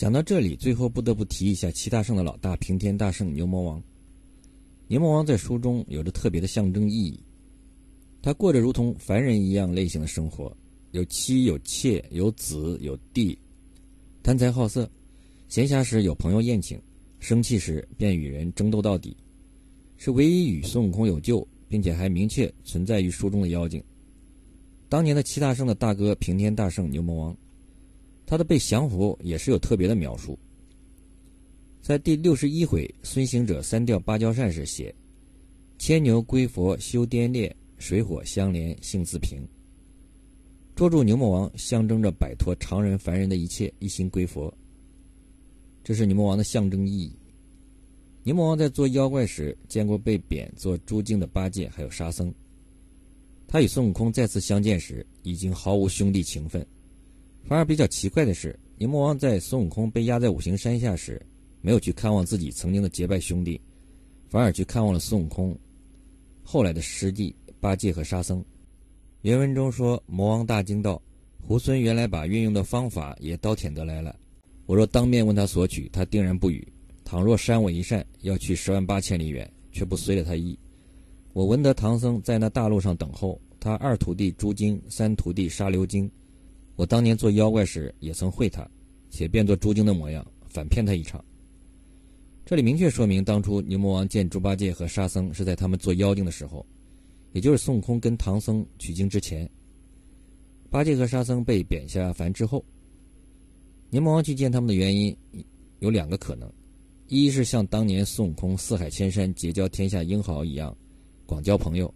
讲到这里，最后不得不提一下七大圣的老大平天大圣牛魔王。牛魔王在书中有着特别的象征意义，他过着如同凡人一样类型的生活，有妻有妾有子有弟，贪财好色，闲暇时有朋友宴请，生气时便与人争斗到底，是唯一与孙悟空有救，并且还明确存在于书中的妖精。当年的七大圣的大哥平天大圣牛魔王。他的被降服也是有特别的描述，在第六十一回孙行者三吊芭蕉扇时写：“牵牛归佛修颠裂，水火相连性自平。”捉住牛魔王，象征着摆脱常人凡人的一切，一心归佛。这是牛魔王的象征意义。牛魔王在做妖怪时，见过被贬做猪精的八戒还有沙僧。他与孙悟空再次相见时，已经毫无兄弟情分。反而比较奇怪的是，牛魔王在孙悟空被压在五行山下时，没有去看望自己曾经的结拜兄弟，反而去看望了孙悟空后来的师弟八戒和沙僧。原文中说：“魔王大惊道：‘猢狲原来把运用的方法也刀舔得来了。我若当面问他索取，他定然不语；倘若扇我一扇，要去十万八千里远，却不随了他意。我闻得唐僧在那大路上等候，他二徒弟朱精，三徒弟沙流精。’”我当年做妖怪时也曾会他，且变作猪精的模样，反骗他一场。这里明确说明，当初牛魔王见猪八戒和沙僧是在他们做妖精的时候，也就是孙悟空跟唐僧取经之前。八戒和沙僧被贬下凡之后，牛魔王去见他们的原因有两个可能：一是像当年孙悟空四海千山结交天下英豪一样，广交朋友。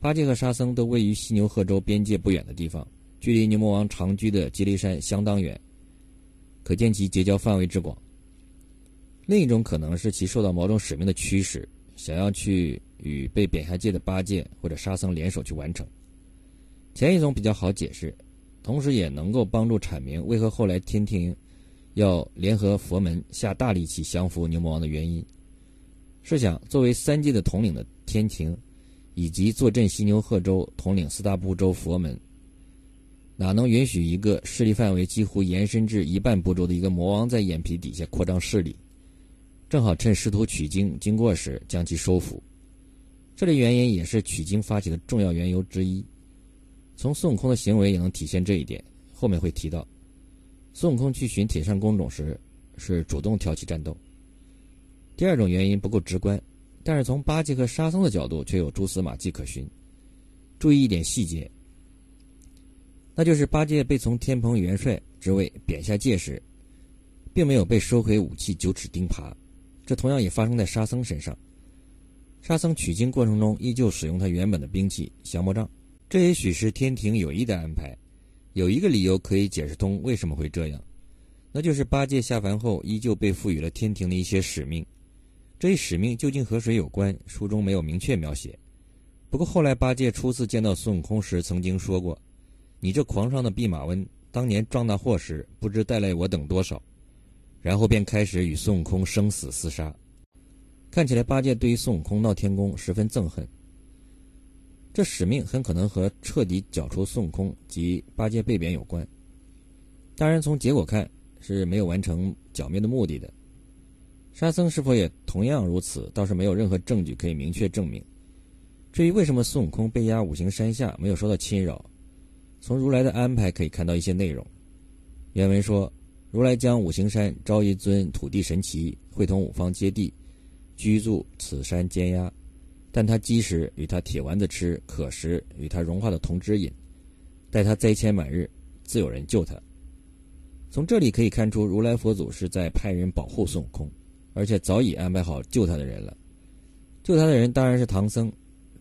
八戒和沙僧都位于西牛贺州边界不远的地方。距离牛魔王长居的吉雷山相当远，可见其结交范围之广。另一种可能是其受到某种使命的驱使，想要去与被贬下界的八戒或者沙僧联手去完成。前一种比较好解释，同时也能够帮助阐明为何后来天庭要联合佛门下大力气降服牛魔王的原因。试想，作为三界的统领的天庭，以及坐镇西牛贺州统领四大部洲佛门。哪能允许一个势力范围几乎延伸至一半步骤的一个魔王在眼皮底下扩张势力？正好趁师徒取经经过时将其收服。这类原因也是取经发起的重要缘由之一。从孙悟空的行为也能体现这一点。后面会提到，孙悟空去寻铁扇公主时是主动挑起战斗。第二种原因不够直观，但是从八戒和沙僧的角度却有蛛丝马迹可寻。注意一点细节。那就是八戒被从天蓬元帅职位贬下界时，并没有被收回武器九齿钉耙，这同样也发生在沙僧身上。沙僧取经过程中依旧使用他原本的兵器降魔杖，这也许是天庭有意的安排。有一个理由可以解释通为什么会这样，那就是八戒下凡后依旧被赋予了天庭的一些使命，这一使命究竟和谁有关，书中没有明确描写。不过后来八戒初次见到孙悟空时，曾经说过。你这狂上的弼马温，当年撞那祸时，不知带来我等多少，然后便开始与孙悟空生死厮杀。看起来八戒对于孙悟空闹天宫十分憎恨。这使命很可能和彻底剿除孙悟空及八戒被贬有关。当然，从结果看是没有完成剿灭的目的的。沙僧是否也同样如此，倒是没有任何证据可以明确证明。至于为什么孙悟空被压五行山下没有受到侵扰？从如来的安排可以看到一些内容。原文说，如来将五行山招一尊土地神奇，会同五方揭谛，居住此山监压。但他饥时与他铁丸子吃，渴时与他融化的铜汁饮。待他灾迁满日，自有人救他。从这里可以看出，如来佛祖是在派人保护孙悟空，而且早已安排好救他的人了。救他的人当然是唐僧，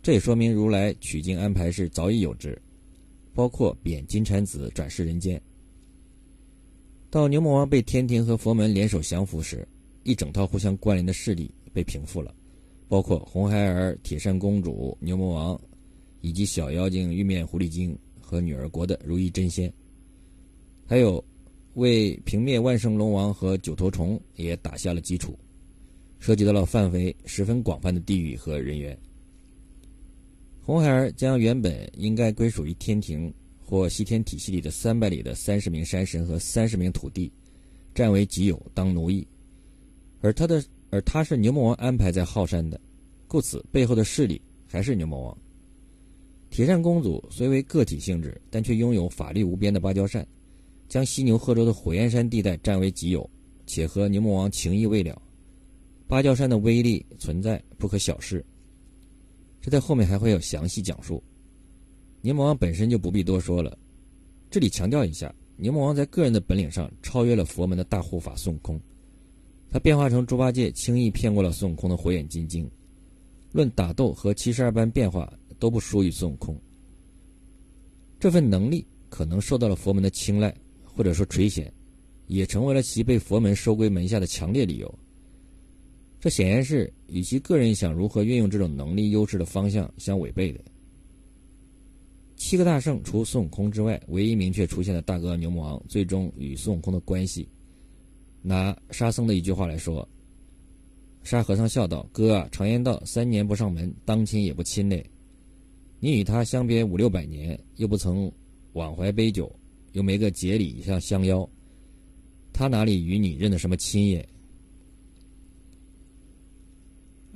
这也说明如来取经安排是早已有之。包括贬金蝉子转世人间。到牛魔王被天庭和佛门联手降服时，一整套互相关联的势力被平复了，包括红孩儿、铁扇公主、牛魔王，以及小妖精玉面狐狸精和女儿国的如意真仙，还有为平灭万圣龙王和九头虫也打下了基础，涉及到了范围十分广泛的地域和人员。红孩儿将原本应该归属于天庭或西天体系里的三百里的三十名山神和三十名土地，占为己有，当奴役。而他的，而他是牛魔王安排在浩山的，故此背后的势力还是牛魔王。铁扇公主虽为个体性质，但却拥有法力无边的芭蕉扇，将犀牛贺州的火焰山地带占为己有，且和牛魔王情谊未了。芭蕉扇的威力存在不可小视，这在后面还会有详细讲述。牛魔王本身就不必多说了，这里强调一下，牛魔王在个人的本领上超越了佛门的大护法孙悟空。他变化成猪八戒，轻易骗过了孙悟空的火眼金睛。论打斗和七十二般变化，都不输于孙悟空。这份能力可能受到了佛门的青睐，或者说垂涎，也成为了其被佛门收归门下的强烈理由。这显然是与其个人想如何运用这种能力优势的方向相违背的。七个大圣除孙悟空之外，唯一明确出现的大哥牛魔王，最终与孙悟空的关系。拿沙僧的一句话来说，沙和尚笑道：“哥啊，常言道，三年不上门，当亲也不亲嘞。你与他相别五六百年，又不曾往怀杯酒，又没个节礼相相邀，他哪里与你认得什么亲也？”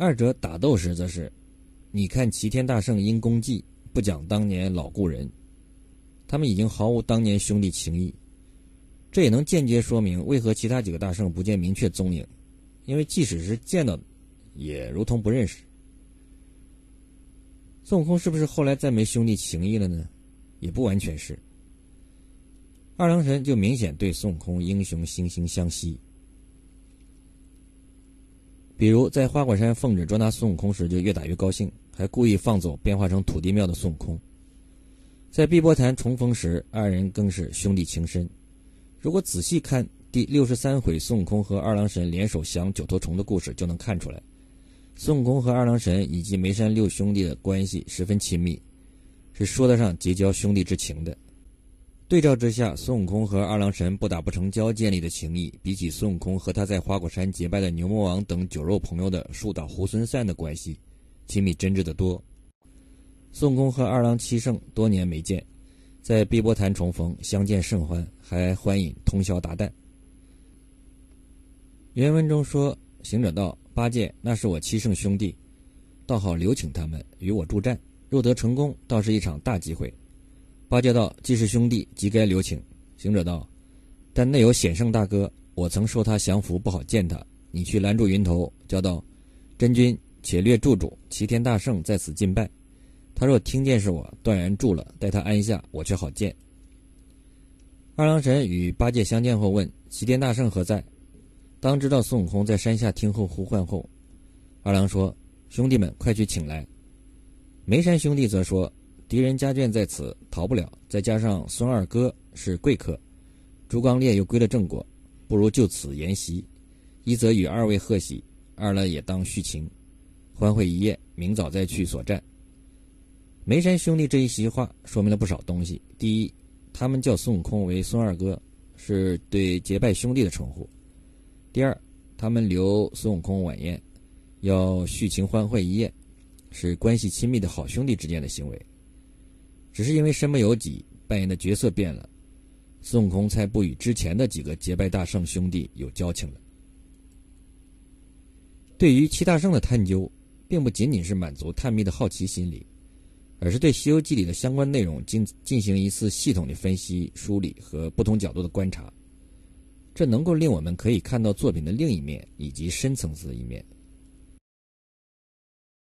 二者打斗时，则是你看齐天大圣因功绩不讲当年老故人，他们已经毫无当年兄弟情谊。这也能间接说明为何其他几个大圣不见明确踪影，因为即使是见到，也如同不认识。孙悟空是不是后来再没兄弟情谊了呢？也不完全是。二郎神就明显对孙悟空英雄惺惺相惜，比如在花果山奉旨捉拿孙悟空时就越打越高兴，还故意放走变化成土地庙的孙悟空。在碧波潭重逢时，二人更是兄弟情深。如果仔细看第六十三回孙悟空和二郎神联手降九头虫的故事，就能看出来，孙悟空和二郎神以及梅山六兄弟的关系十分亲密，是说得上结交兄弟之情的。对照之下，孙悟空和二郎神不打不成交建立的情谊，比起孙悟空和他在花果山结拜的牛魔王等酒肉朋友的树倒猢狲散的关系，亲密真挚得多。孙悟空和二郎七圣多年没见。在碧波潭重逢，相见甚欢，还欢饮通宵达旦。原文中说：“行者道，八戒那是我七圣兄弟，倒好留请他们与我助战。若得成功，倒是一场大机会。”八戒道：“既是兄弟，即该留情。”行者道：“但内有显圣大哥，我曾受他降服，不好见他。你去拦住云头，叫道：‘真君，且略住住，齐天大圣在此进拜。’”他若听见是我，断然住了。待他安下，我却好见。二郎神与八戒相见后问：“齐天大圣何在？”当知道孙悟空在山下听候呼唤后，二郎说：“兄弟们，快去请来。”梅山兄弟则说：“敌人家眷在此，逃不了。再加上孙二哥是贵客，朱刚烈又归了正果，不如就此筵席。一则与二位贺喜，二来也当叙情，欢会一夜，明早再去所战。”梅山兄弟这一席话说明了不少东西。第一，他们叫孙悟空为孙二哥，是对结拜兄弟的称呼；第二，他们留孙悟空晚宴，要叙情欢会一夜，是关系亲密的好兄弟之间的行为。只是因为身不由己，扮演的角色变了，孙悟空才不与之前的几个结拜大圣兄弟有交情了。对于七大圣的探究，并不仅仅是满足探秘的好奇心理。而是对《西游记》里的相关内容进进行一次系统的分析、梳理和不同角度的观察，这能够令我们可以看到作品的另一面以及深层次的一面，